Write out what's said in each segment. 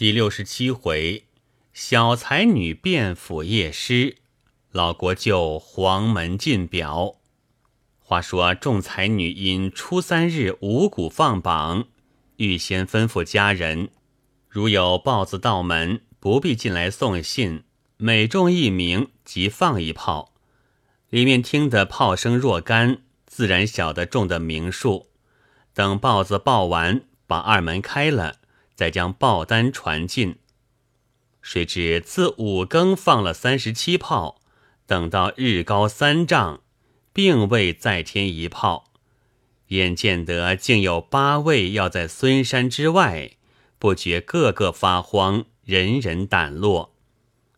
第六十七回，小才女变府夜诗，老国舅黄门进表。话说众才女因初三日五谷放榜，预先吩咐家人，如有豹子到门，不必进来送信，每中一名即放一炮。里面听得炮声若干，自然晓得中的名数。等豹子报完，把二门开了。再将报单传进，谁知自五更放了三十七炮，等到日高三丈，并未再添一炮。眼见得竟有八位要在孙山之外，不觉个个发慌，人人胆落。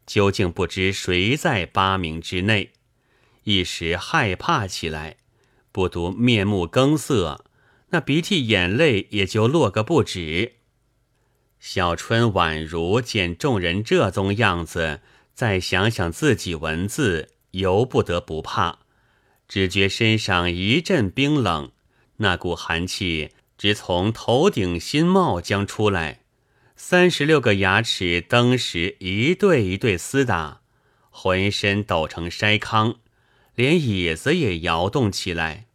究竟不知谁在八名之内，一时害怕起来，不独面目更色，那鼻涕眼泪也就落个不止。小春宛如见众人这宗样子，再想想自己文字，由不得不怕，只觉身上一阵冰冷，那股寒气直从头顶心冒将出来，三十六个牙齿登时一对一对厮打，浑身抖成筛糠，连椅子也摇动起来。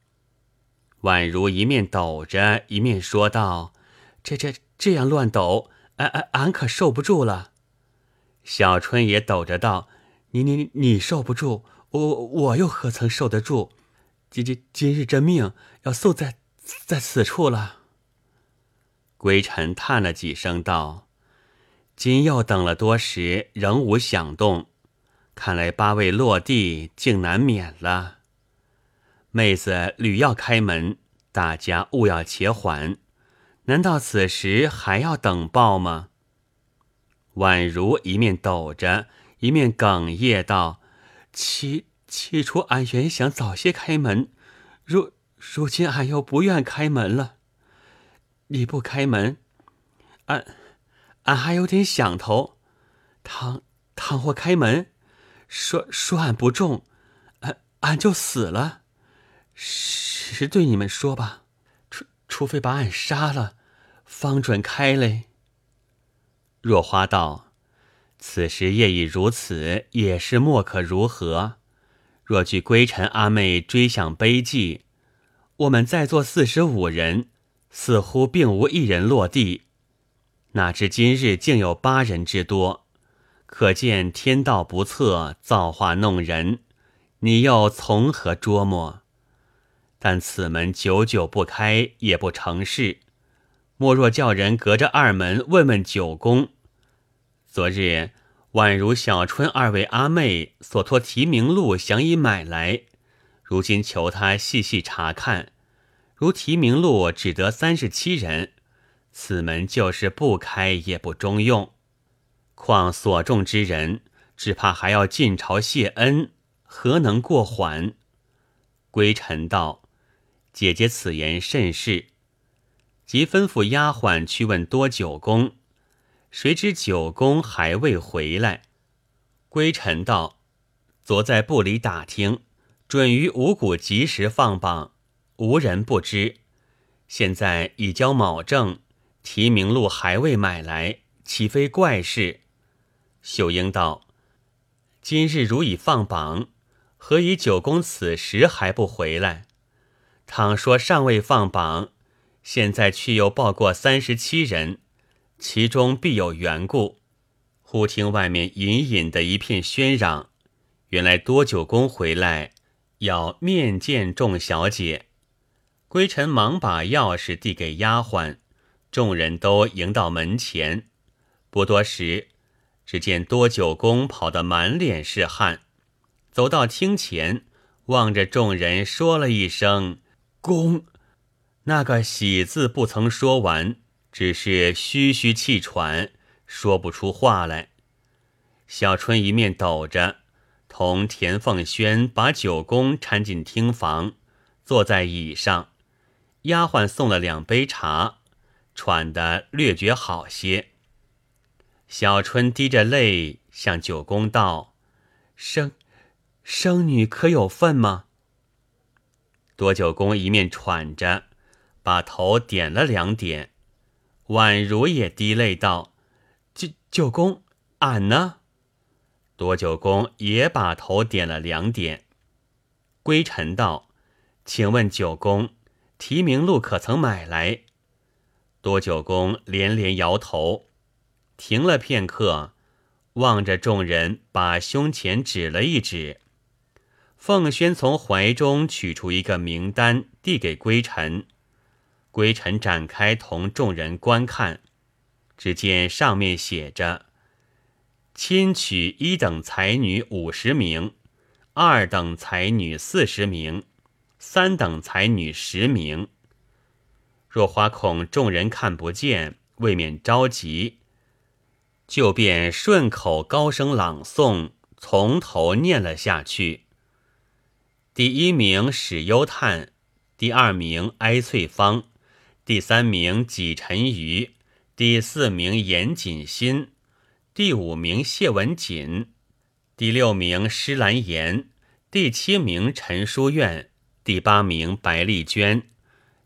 宛如一面抖着，一面说道：“这这这样乱抖。”俺俺俺可受不住了，小春也抖着道：“你你你受不住，我我又何曾受得住？今今今日这命要送在在此处了。”归尘叹了几声道：“今又等了多时，仍无响动，看来八位落地竟难免了。妹子屡要开门，大家勿要且缓。”难道此时还要等报吗？宛如一面抖着，一面哽咽道：“起起初俺原想早些开门，如如今俺又不愿开门了。你不开门，俺俺还有点想头。倘倘或开门，说说俺不中，俺俺就死了。实对你们说吧，除非把俺杀了。”方准开嘞。若花道：“此时夜已如此，也是莫可如何。若据归尘阿妹追想悲寂，我们在座四十五人，似乎并无一人落地。哪知今日竟有八人之多，可见天道不测，造化弄人。你又从何捉摸？但此门久久不开，也不成事。”莫若叫人隔着二门问问九公。昨日宛如小春二位阿妹所托提名录想已买来，如今求他细细查看。如提名录只得三十七人，此门就是不开也不中用。况所中之人，只怕还要进朝谢恩，何能过缓？归尘道：“姐姐此言甚是。”即吩咐丫鬟去问多九公，谁知九公还未回来。归尘道：“昨在部里打听，准于五谷及时放榜，无人不知。现在已交卯正，提名录还未买来，岂非怪事？”秀英道：“今日如已放榜，何以九公此时还不回来？倘说尚未放榜。”现在却又报过三十七人，其中必有缘故。忽听外面隐隐的一片喧嚷，原来多九公回来要面见众小姐。归尘忙把钥匙递给丫鬟，众人都迎到门前。不多时，只见多九公跑得满脸是汗，走到厅前，望着众人说了一声“公”。那个喜字不曾说完，只是吁吁气喘，说不出话来。小春一面抖着，同田凤轩把九公搀进厅房，坐在椅上。丫鬟送了两杯茶，喘得略觉好些。小春滴着泪向九公道：“生生女可有份吗？”多九公一面喘着。把头点了两点，宛如也滴泪道：“九九公，俺呢？多九公也把头点了两点。归臣道：“请问九公，提名录可曾买来？”多九公连连摇头，停了片刻，望着众人，把胸前指了一指。凤轩从怀中取出一个名单，递给归尘。归尘展开，同众人观看，只见上面写着：“亲取一等才女五十名，二等才女四十名，三等才女十名。”若花恐众人看不见，未免着急，就便顺口高声朗诵，从头念了下去。第一名史幽叹，第二名哀翠芳，第三名纪晨瑜，第四名严谨新，第五名谢文锦，第六名施兰言，第七名陈书院，第八名白丽娟。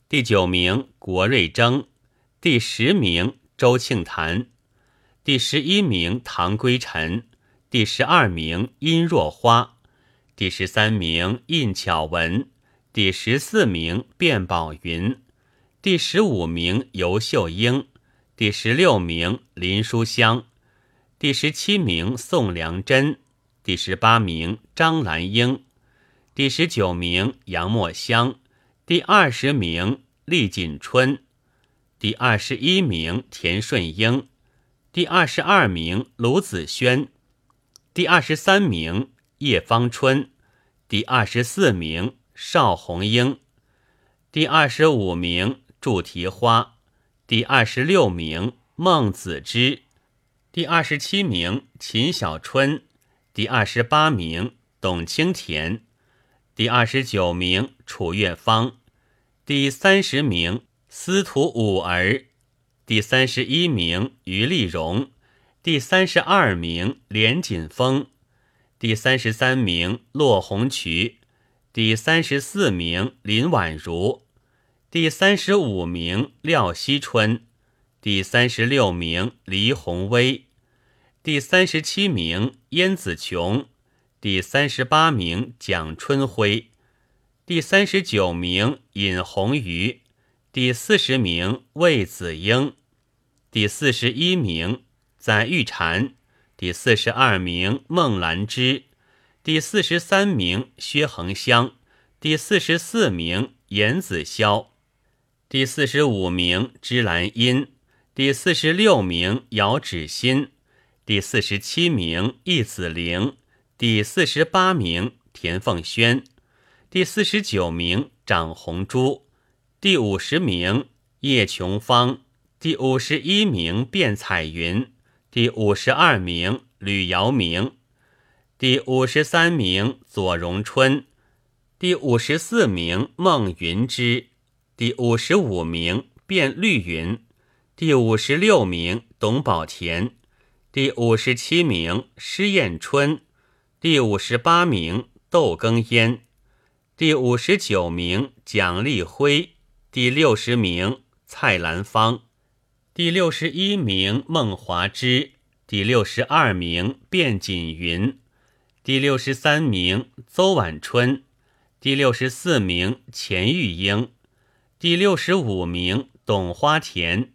第九名郭瑞征，第十名周庆谈，第十一名唐归臣，第十二名殷若花，第十三名印巧文，第十四名卞宝云，第十五名尤秀英，第十六名林书香，第十七名宋良珍，第十八名张兰英，第十九名杨墨香。第二十名厉锦春，第二十一名田顺英，第二十二名卢子轩，第二十三名叶芳春，第二十四名邵红英，第二十五名祝提花，第二十六名孟子之，第二十七名秦小春，第二十八名董清田，第二十九名楚月芳。第三十名司徒五儿，第三十一名于丽荣，第三十二名连锦峰，第三十三名骆红渠，第三十四名林婉如，第三十五名廖希春，第三十六名黎宏威，第三十七名燕子琼，第三十八名蒋春辉。第三十九名尹红瑜，第四十名魏子英，第四十一名载玉婵，第四十二名孟兰芝，第四十三名薛恒香，第四十四名严子潇，第四十五名芝兰英，第四十六名姚芷欣，第四十七名易子玲，第四十八名田凤轩。第四十九名张红珠，第五十名叶琼芳，第五十一名卞彩云，第五十二名吕瑶明，第五十三名左荣春，第五十四名孟云芝，第五十五名卞绿云，第五十六名董宝田，第五十七名施艳春，第五十八名窦庚烟。第五十九名蒋立辉，第六十名蔡兰芳，第六十一名孟华之，第六十二名卞锦云，第六十三名邹晚春，第六十四名钱玉英，第六十五名董花田，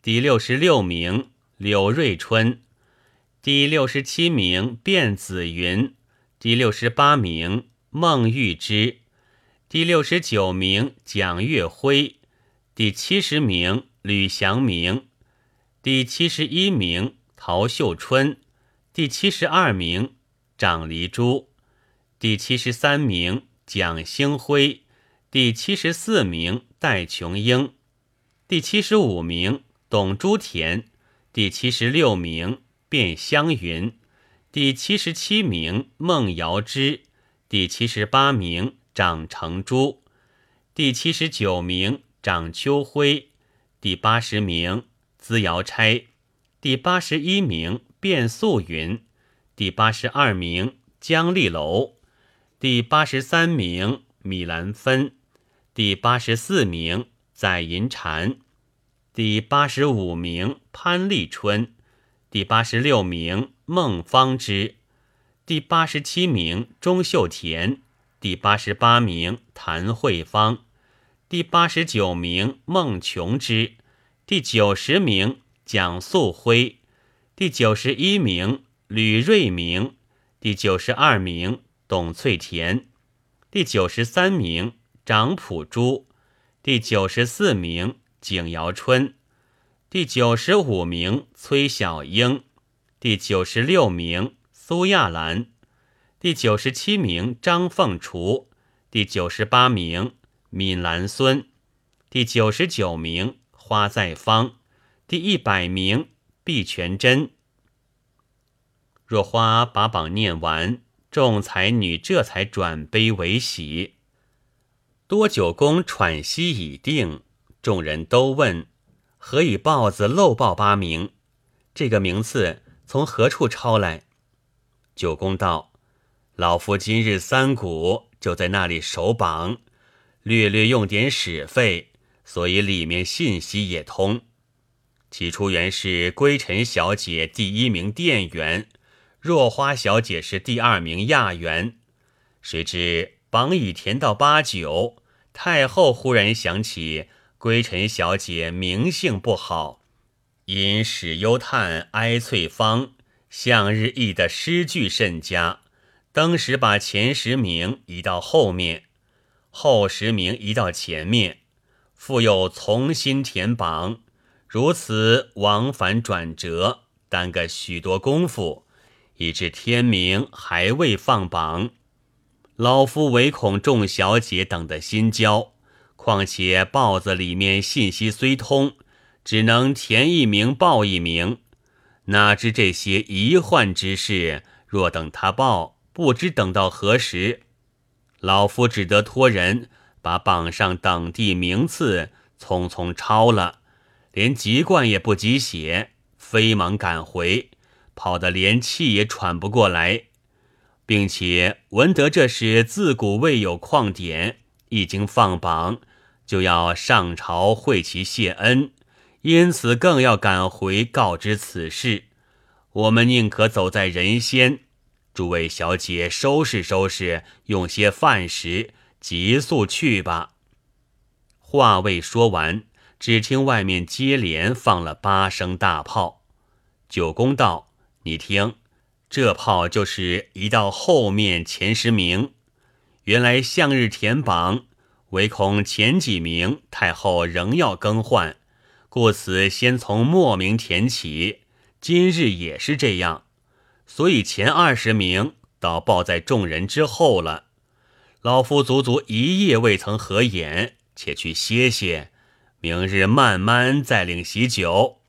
第六十六名柳瑞春，第六十七名卞子云，第六十八名孟玉芝。第六十九名蒋月辉，第七十名吕祥明，第七十一名陶秀春，第七十二名张黎珠，第七十三名蒋兴辉，第七十四名戴琼英，第七十五名董珠田，第七十六名卞香云，第七十七名孟瑶芝，第七十八名。张成珠，第七十九名张秋辉，第八十名资瑶钗，第八十一名卞素云，第八十二名江丽楼，第八十三名米兰芬，第八十四名载银蝉，第八十五名潘立春，第八十六名孟芳之，第八十七名钟秀田，第八十八名谭慧芳，第八十九名孟琼之，第九十名蒋素辉，第九十一名吕瑞明，第九十二名董翠田，第九十三名张普珠，第九十四名景尧春。第九十五名崔小英，第九十六名苏亚兰，第九十七名张凤雏，第九十八名闵兰孙，第九十九名花在方，第一百名毕全真。若花把榜念完，众才女这才转悲为喜。多九公喘息已定，众人都问。何以豹子漏报八名？这个名次从何处抄来？九公道：“老夫今日三鼓就在那里守榜，略略用点使费，所以里面信息也通。起初原是归尘小姐第一名店员，若花小姐是第二名亚员。谁知榜已填到八九，太后忽然想起。”归尘小姐名姓不好，因史幽叹哀翠芳向日忆的诗句甚佳，当时把前十名移到后面，后十名移到前面，复又重新填榜，如此往返转折，耽搁许多功夫，以致天明还未放榜。老夫唯恐众小姐等得心焦。况且报子里面信息虽通，只能填一名报一名，哪知这些疑患之事，若等他报，不知等到何时。老夫只得托人把榜上等地名次匆匆抄了，连籍贯也不及写，飞忙赶回，跑得连气也喘不过来，并且闻得这是自古未有旷典，一经放榜。就要上朝会其谢恩，因此更要赶回告知此事。我们宁可走在人先，诸位小姐收拾收拾，用些饭食，急速去吧。话未说完，只听外面接连放了八声大炮。九公道：“你听，这炮就是一到后面前十名。原来向日填榜。”唯恐前几名太后仍要更换，故此先从末名填起。今日也是这样，所以前二十名倒报在众人之后了。老夫足足一夜未曾合眼，且去歇歇，明日慢慢再领喜酒。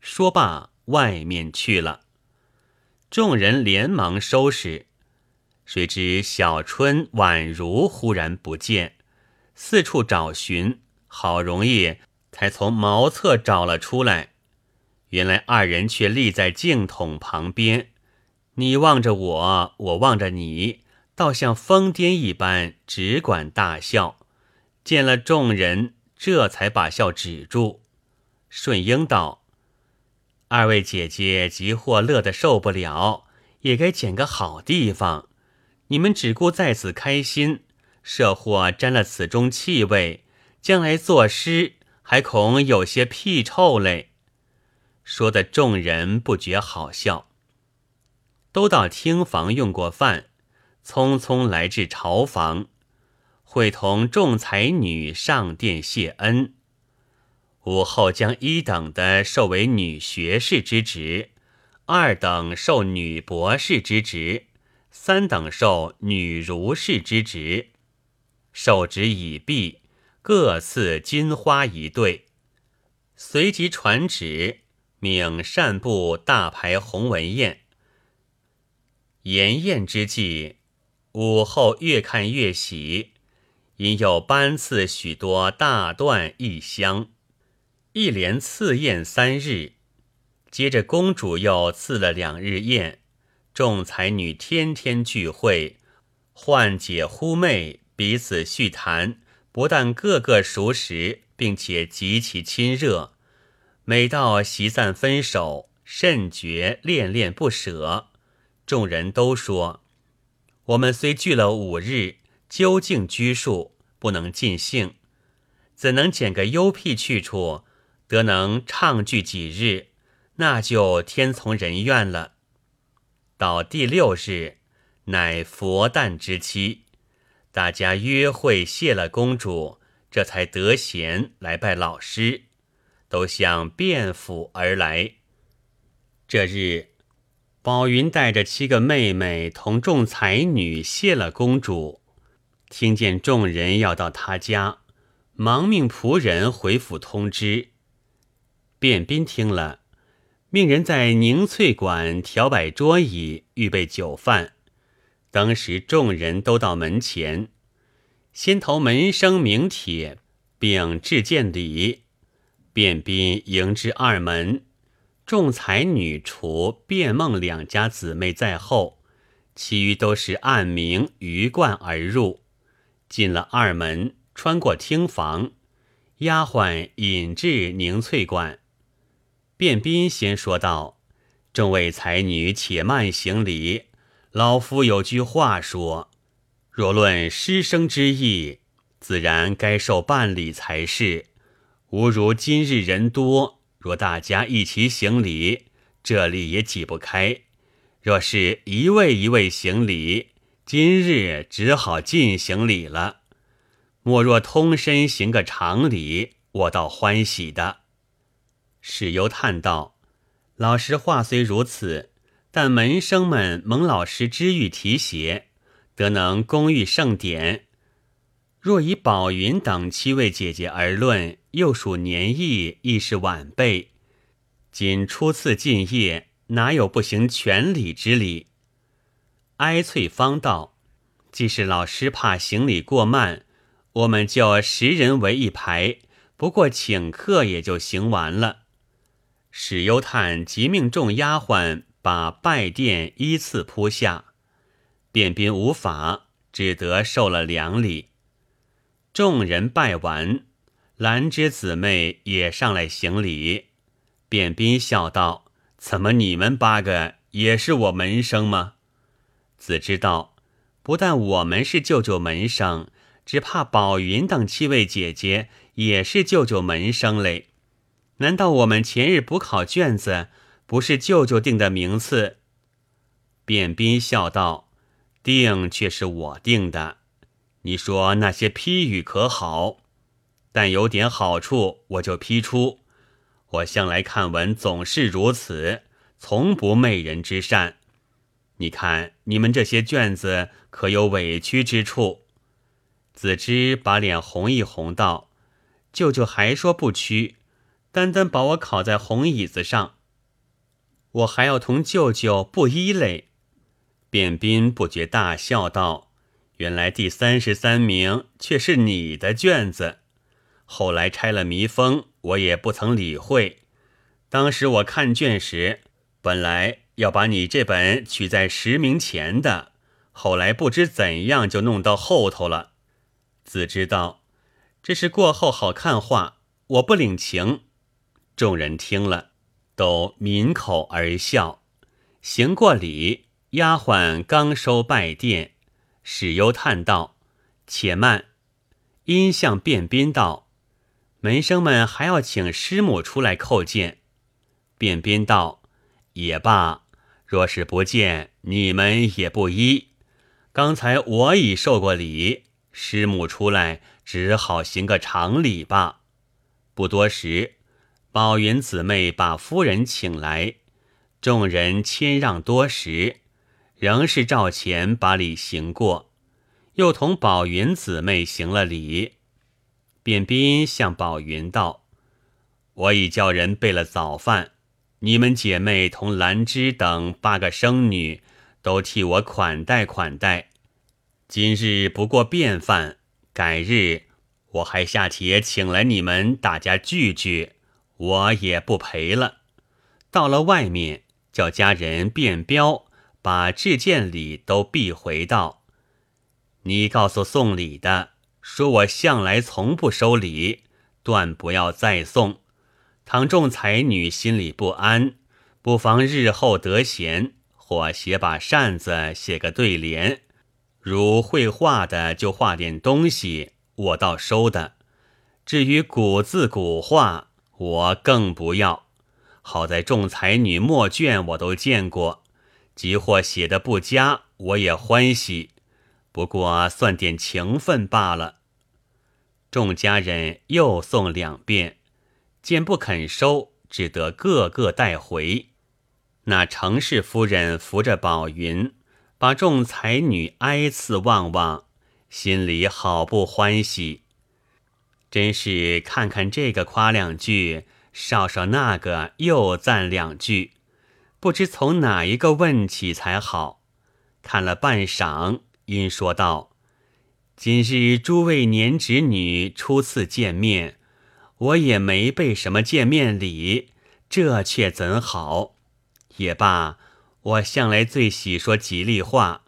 说罢，外面去了。众人连忙收拾，谁知小春、宛如忽然不见。四处找寻，好容易才从茅厕找了出来。原来二人却立在镜筒旁边，你望着我，我望着你，倒像疯癫一般，只管大笑。见了众人，这才把笑止住。顺英道：“二位姐姐急或乐得受不了，也该捡个好地方。你们只顾在此开心。”社或沾了此中气味，将来作诗还恐有些屁臭嘞。说的众人不觉好笑。都到厅房用过饭，匆匆来至朝房，会同众才女上殿谢恩。午后将一等的授为女学士之职，二等授女博士之职，三等授女儒士之职。授旨已毕，各赐金花一对。随即传旨，命善部大排鸿文宴。筵宴之际，午后越看越喜，因又颁赐许多大段一箱，一连赐宴三日。接着公主又赐了两日宴，众才女天天聚会，唤姐呼妹。彼此叙谈，不但个个熟识，并且极其亲热。每到席散分手，甚觉恋恋不舍。众人都说：“我们虽聚了五日，究竟拘束，不能尽兴，怎能捡个幽僻去处，得能畅聚几日？那就天从人愿了。”到第六日，乃佛诞之期，大家约会谢了公主，这才得闲来拜老师，都向卞府而来。这日。宝云带着七个妹妹同众才女谢了公主，听见众人要到她家，忙命仆人回府通知。卞斌听了，命人在凝翠馆调摆桌椅，预备酒饭。当时众人都到门前，先投门生名帖，并致见礼。卞斌迎至二门。众才女除卞梦两家姊妹在后，其余都是按名鱼贯而入。进了二门，穿过厅房，丫鬟引至凝翠馆。卞斌先说道：“众位才女，且慢行礼。老夫有句话说：若论师生之意，自然该受半礼才是。吾如今日人多。”若大家一起行礼，这里也挤不开；若是一位一位行礼，今日只好尽行礼了。莫若通身行个长礼，我倒欢喜的。史幽叹道：“老师话虽如此，但门生们蒙老师知遇提携，得能恭遇盛典。若以宝云等七位姐姐而论。”又属年义，亦是晚辈。今初次进谒，哪有不行全礼之礼？哀翠芳道：“既是老师怕行礼过慢，我们就十人为一排，不过请客也就行完了。”史幽叹即命众丫鬟把拜垫依次铺下，便宾无法，只得受了两礼。众人拜完。兰芝姊妹也上来行礼，卞斌笑道：“怎么你们八个也是我门生吗？”子知道，不但我们是舅舅门生，只怕宝云等七位姐姐也是舅舅门生嘞。难道我们前日补考卷子不是舅舅定的名次？卞斌笑道：“定却是我定的，你说那些批语可好？”但有点好处，我就批出。我向来看文总是如此，从不媚人之善。你看你们这些卷子，可有委屈之处？子之把脸红一红，道：“舅舅还说不屈，单单把我考在红椅子上，我还要同舅舅不依嘞。”卞斌不觉大笑道：“原来第三十三名却是你的卷子。”后来拆了密封，我也不曾理会。当时我看卷时，本来要把你这本取在十名前的，后来不知怎样就弄到后头了。子知道这是过后好看话，我不领情。众人听了，都抿口而笑。行过礼，丫鬟刚收拜垫，史幽叹道：“且慢。”因向卞斌道。门生们还要请师母出来叩见，便边道也罢，若是不见，你们也不依。刚才我已受过礼，师母出来只好行个长礼罢。不多时，宝云姊妹把夫人请来，众人谦让多时，仍是照前把礼行过，又同宝云姊妹行了礼。便斌向宝云道：“我已叫人备了早饭，你们姐妹同兰芝等八个生女都替我款待款待。今日不过便饭，改日我还下帖请来你们大家聚聚，我也不陪了。到了外面，叫家人便标，把致见礼都避回道。你告诉送礼的。”说我向来从不收礼，断不要再送。倘众才女心里不安，不妨日后得闲，或写把扇子，写个对联。如会画的，就画点东西，我倒收的。至于古字古画，我更不要。好在众才女墨卷我都见过，即或写的不佳，我也欢喜。不过算点情分罢了。众家人又送两遍，见不肯收，只得个个带回。那程氏夫人扶着宝云。把众才女挨次望望，心里好不欢喜。真是看看这个夸两句，少少那个又赞两句，不知从哪一个问起才好。看了半晌，因说道：“今日诸位年侄女初次见面，我也没备什么见面礼，这却怎好？也罢。”我向来最喜说吉利话，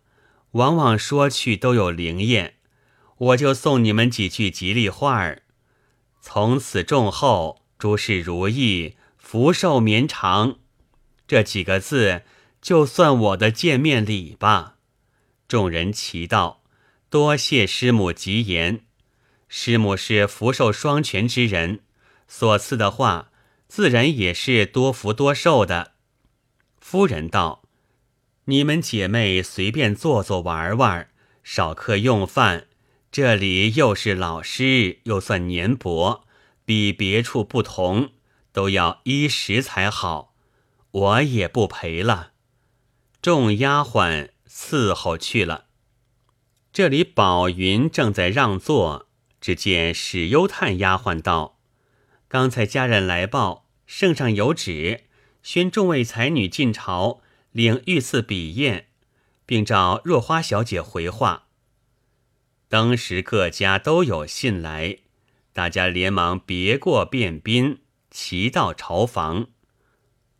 往往说去都有灵验。我就送你们几句吉利话儿：从此众后诸事如意，福寿绵长。这几个字就算我的见面礼吧。众人齐道：“多谢师母吉言。师母是福寿双全之人，所赐的话，自然也是多福多寿的。”夫人道。你们姐妹随便坐坐玩玩，少客用饭。这里又是老师，又算年薄，比别处不同，都要衣食才好。我也不陪了。众丫鬟伺候去了。这里宝云正在让座，只见史幽探丫鬟道：“刚才家人来报，圣上有旨，宣众位才女进朝。”领御赐笔砚，并召若花小姐回话。当时各家都有信来，大家连忙别过便宾，齐到朝房。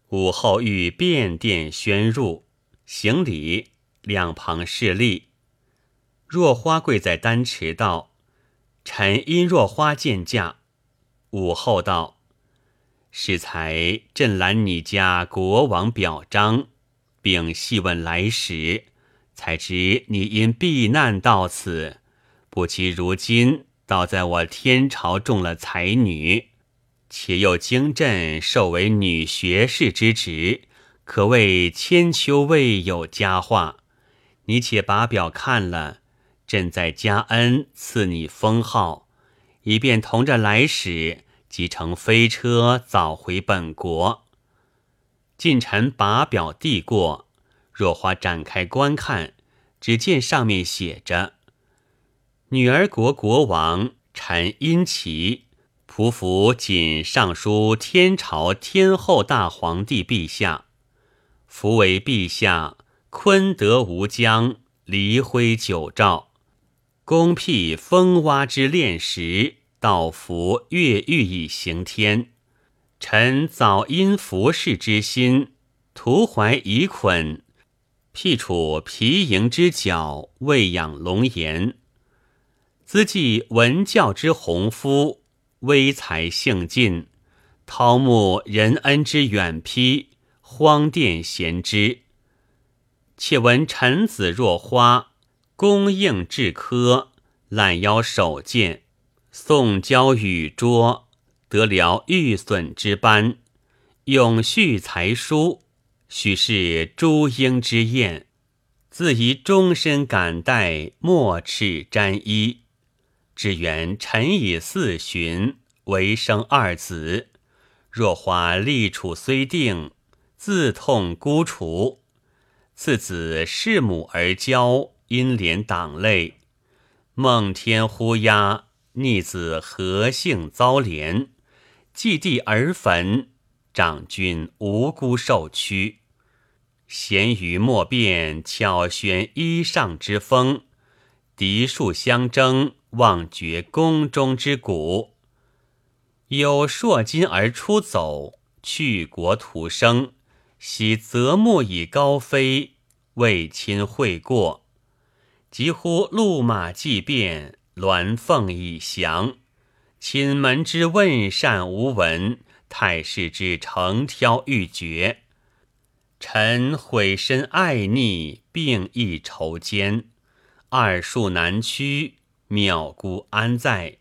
午后遇便殿宣入，行礼，两旁侍立。若花跪在丹池道：“臣因若花见驾。”午后道：“适才朕览你家国王表彰。”并细问来时，才知你因避难到此，不期如今倒在我天朝中了才女，且又经朕授为女学士之职，可谓千秋未有佳话。你且把表看了，朕再加恩赐你封号，以便同着来使即乘飞车早回本国。近臣把表递过，若花展开观看，只见上面写着：“女儿国国王陈殷琦，匍匐谨上书天朝天后大皇帝陛下，伏为陛下坤德无疆，黎辉九诏，公辟风蛙之炼石，道服越狱以行天。”臣早因服侍之心，徒怀疑捆，辟处皮营之角，喂养龙颜。兹继文教之鸿夫，威才性尽，韬慕仁恩之远披，荒殿贤之。且闻臣子若花，恭应至科，揽腰守剑，宋交与拙。得了玉损之斑，永续才疏，许是朱英之宴，自宜终身感戴，莫斥沾衣。只缘臣以四旬，唯生二子。若花立储虽定，自痛孤雏。次子弑母而骄，因怜党泪。梦天呼鸦，逆子何幸遭连？祭地而焚，长君无辜受屈。咸鱼莫辨巧悬衣上之风，敌数相争，忘绝宫中之鼓。有硕金而出走，去国图生，喜择木以高飞，为亲会过。几乎路马既变，鸾凤已降。寝门之问善无闻，太师之诚挑欲绝。臣悔身爱逆，病亦愁艰，二树难屈，渺孤安在？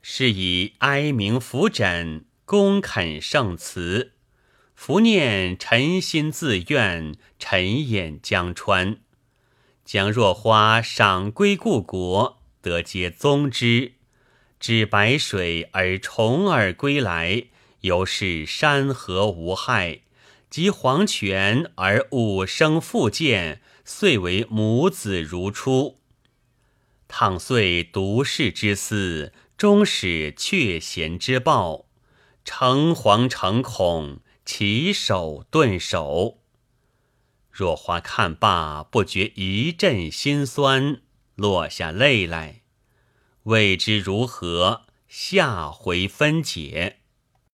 是以哀鸣伏枕，恭恳圣辞。伏念臣心自愿，沉眼江川。将若花赏归故国，得皆宗之。知白水而重耳归来，犹是山河无害；及黄泉而五生复见，遂为母子如初。倘遂独世之思，终始却贤之报，诚惶诚恐。起手顿首，若花看罢，不觉一阵心酸，落下泪来。未知如何，下回分解。